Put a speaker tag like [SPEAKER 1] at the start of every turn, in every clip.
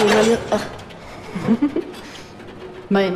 [SPEAKER 1] En realidad. Ah. Va de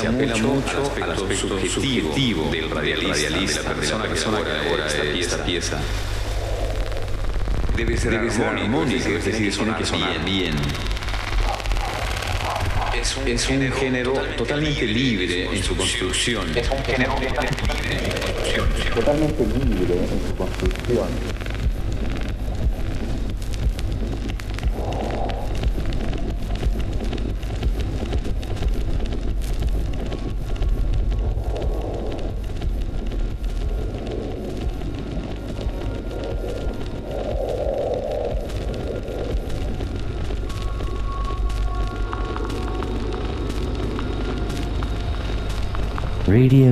[SPEAKER 2] apela, mucho, al aspecto subjetivo del radialista, de la persona, que elabora esta pieza debe ser debe armónico, es decir, tiene que sonar bien. Es un, es un género, género totalmente libre en su construcción. Es un género totalmente libre en su construcción.
[SPEAKER 3] Totalmente libre en su construcción.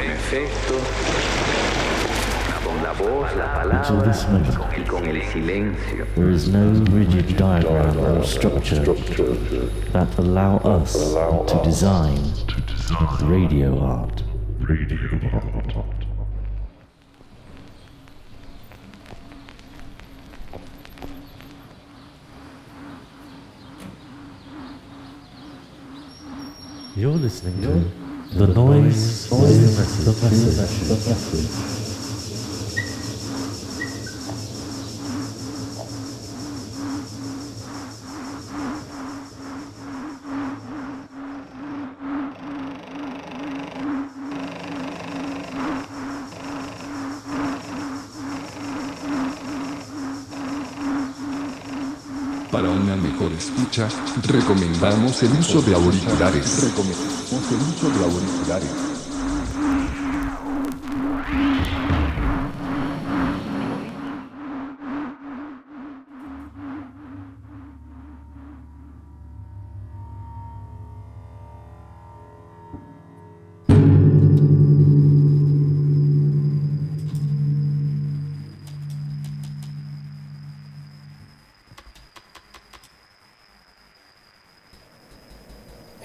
[SPEAKER 4] con efecto, con la voz, la palabra y con el silencio.
[SPEAKER 5] There is no rigid diagram or structure that allow us to design radio art.
[SPEAKER 6] Radio art.
[SPEAKER 5] You're listening to do 2
[SPEAKER 7] do 16. Mejor escucha, recomendamos el uso de auriculares. Recomendamos el uso de auriculares.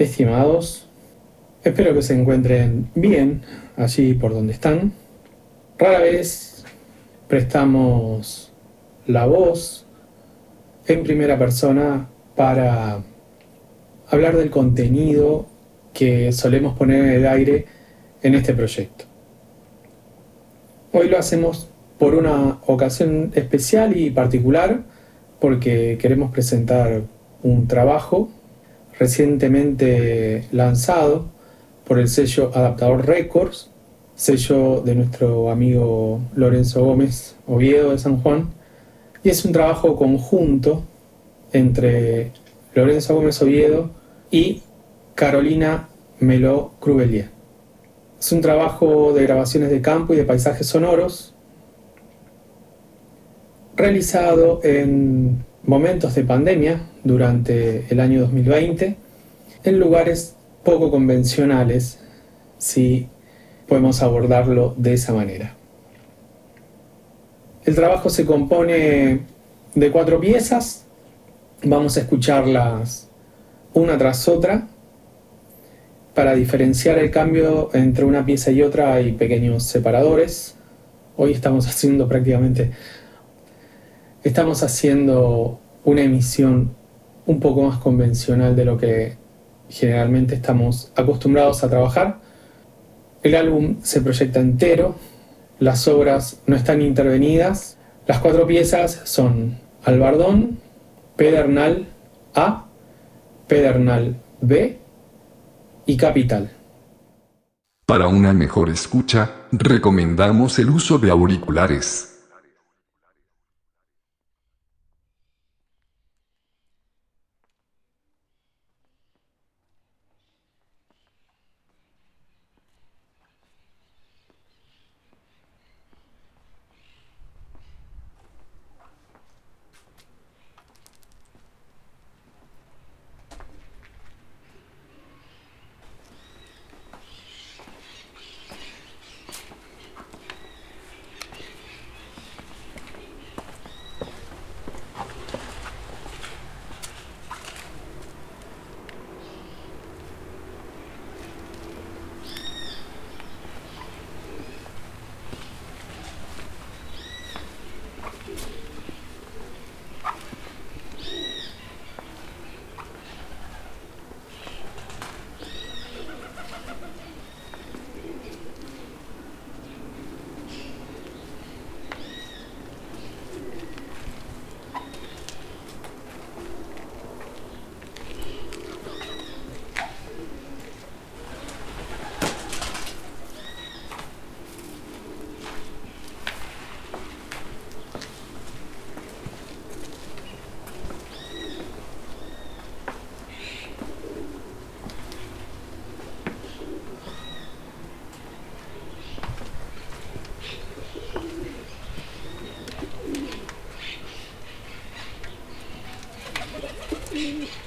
[SPEAKER 8] Estimados, espero que se encuentren bien allí por donde están. Rara vez prestamos la voz en primera persona para hablar del contenido que solemos poner en el aire en este proyecto. Hoy lo hacemos por una ocasión especial y particular porque queremos presentar un trabajo recientemente lanzado por el sello Adaptador Records, sello de nuestro amigo Lorenzo Gómez Oviedo de San Juan, y es un trabajo conjunto entre Lorenzo Gómez Oviedo y Carolina Meló Crubelier. Es un trabajo de grabaciones de campo y de paisajes sonoros realizado en momentos de pandemia durante el año 2020 en lugares poco convencionales, si podemos abordarlo de esa manera. El trabajo se compone de cuatro piezas, vamos a escucharlas una tras otra. Para diferenciar el cambio entre una pieza y otra hay pequeños separadores. Hoy estamos haciendo prácticamente estamos haciendo una emisión un poco más convencional de lo que generalmente estamos acostumbrados a trabajar. El álbum se proyecta entero, las obras no están intervenidas, las cuatro piezas son Albardón, Pedernal A, Pedernal B y Capital.
[SPEAKER 7] Para una mejor escucha, recomendamos el uso de auriculares.
[SPEAKER 6] me.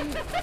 [SPEAKER 6] Ha ha ha!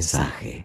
[SPEAKER 6] Mensaje.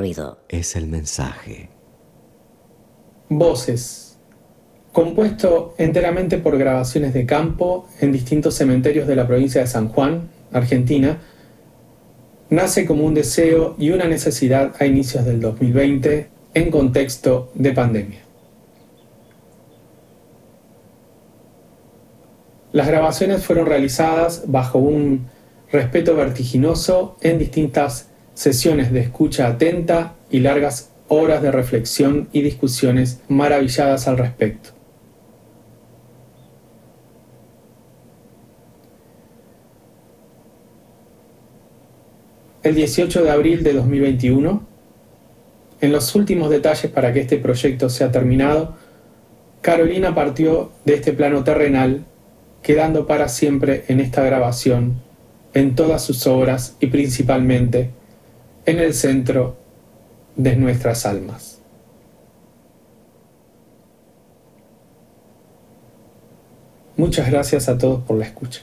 [SPEAKER 1] Ruido
[SPEAKER 6] es el mensaje.
[SPEAKER 8] Voces. Compuesto enteramente por grabaciones de campo en distintos cementerios de la provincia de San Juan, Argentina, nace como un deseo y una necesidad a inicios del 2020 en contexto de pandemia. Las grabaciones fueron realizadas bajo un respeto vertiginoso en distintas sesiones de escucha atenta y largas horas de reflexión y discusiones maravilladas al respecto. El 18 de abril de 2021, en los últimos detalles para que este proyecto sea terminado, Carolina partió de este plano terrenal, quedando para siempre en esta grabación, en todas sus obras y principalmente en el centro de nuestras almas. Muchas gracias a todos por la escucha.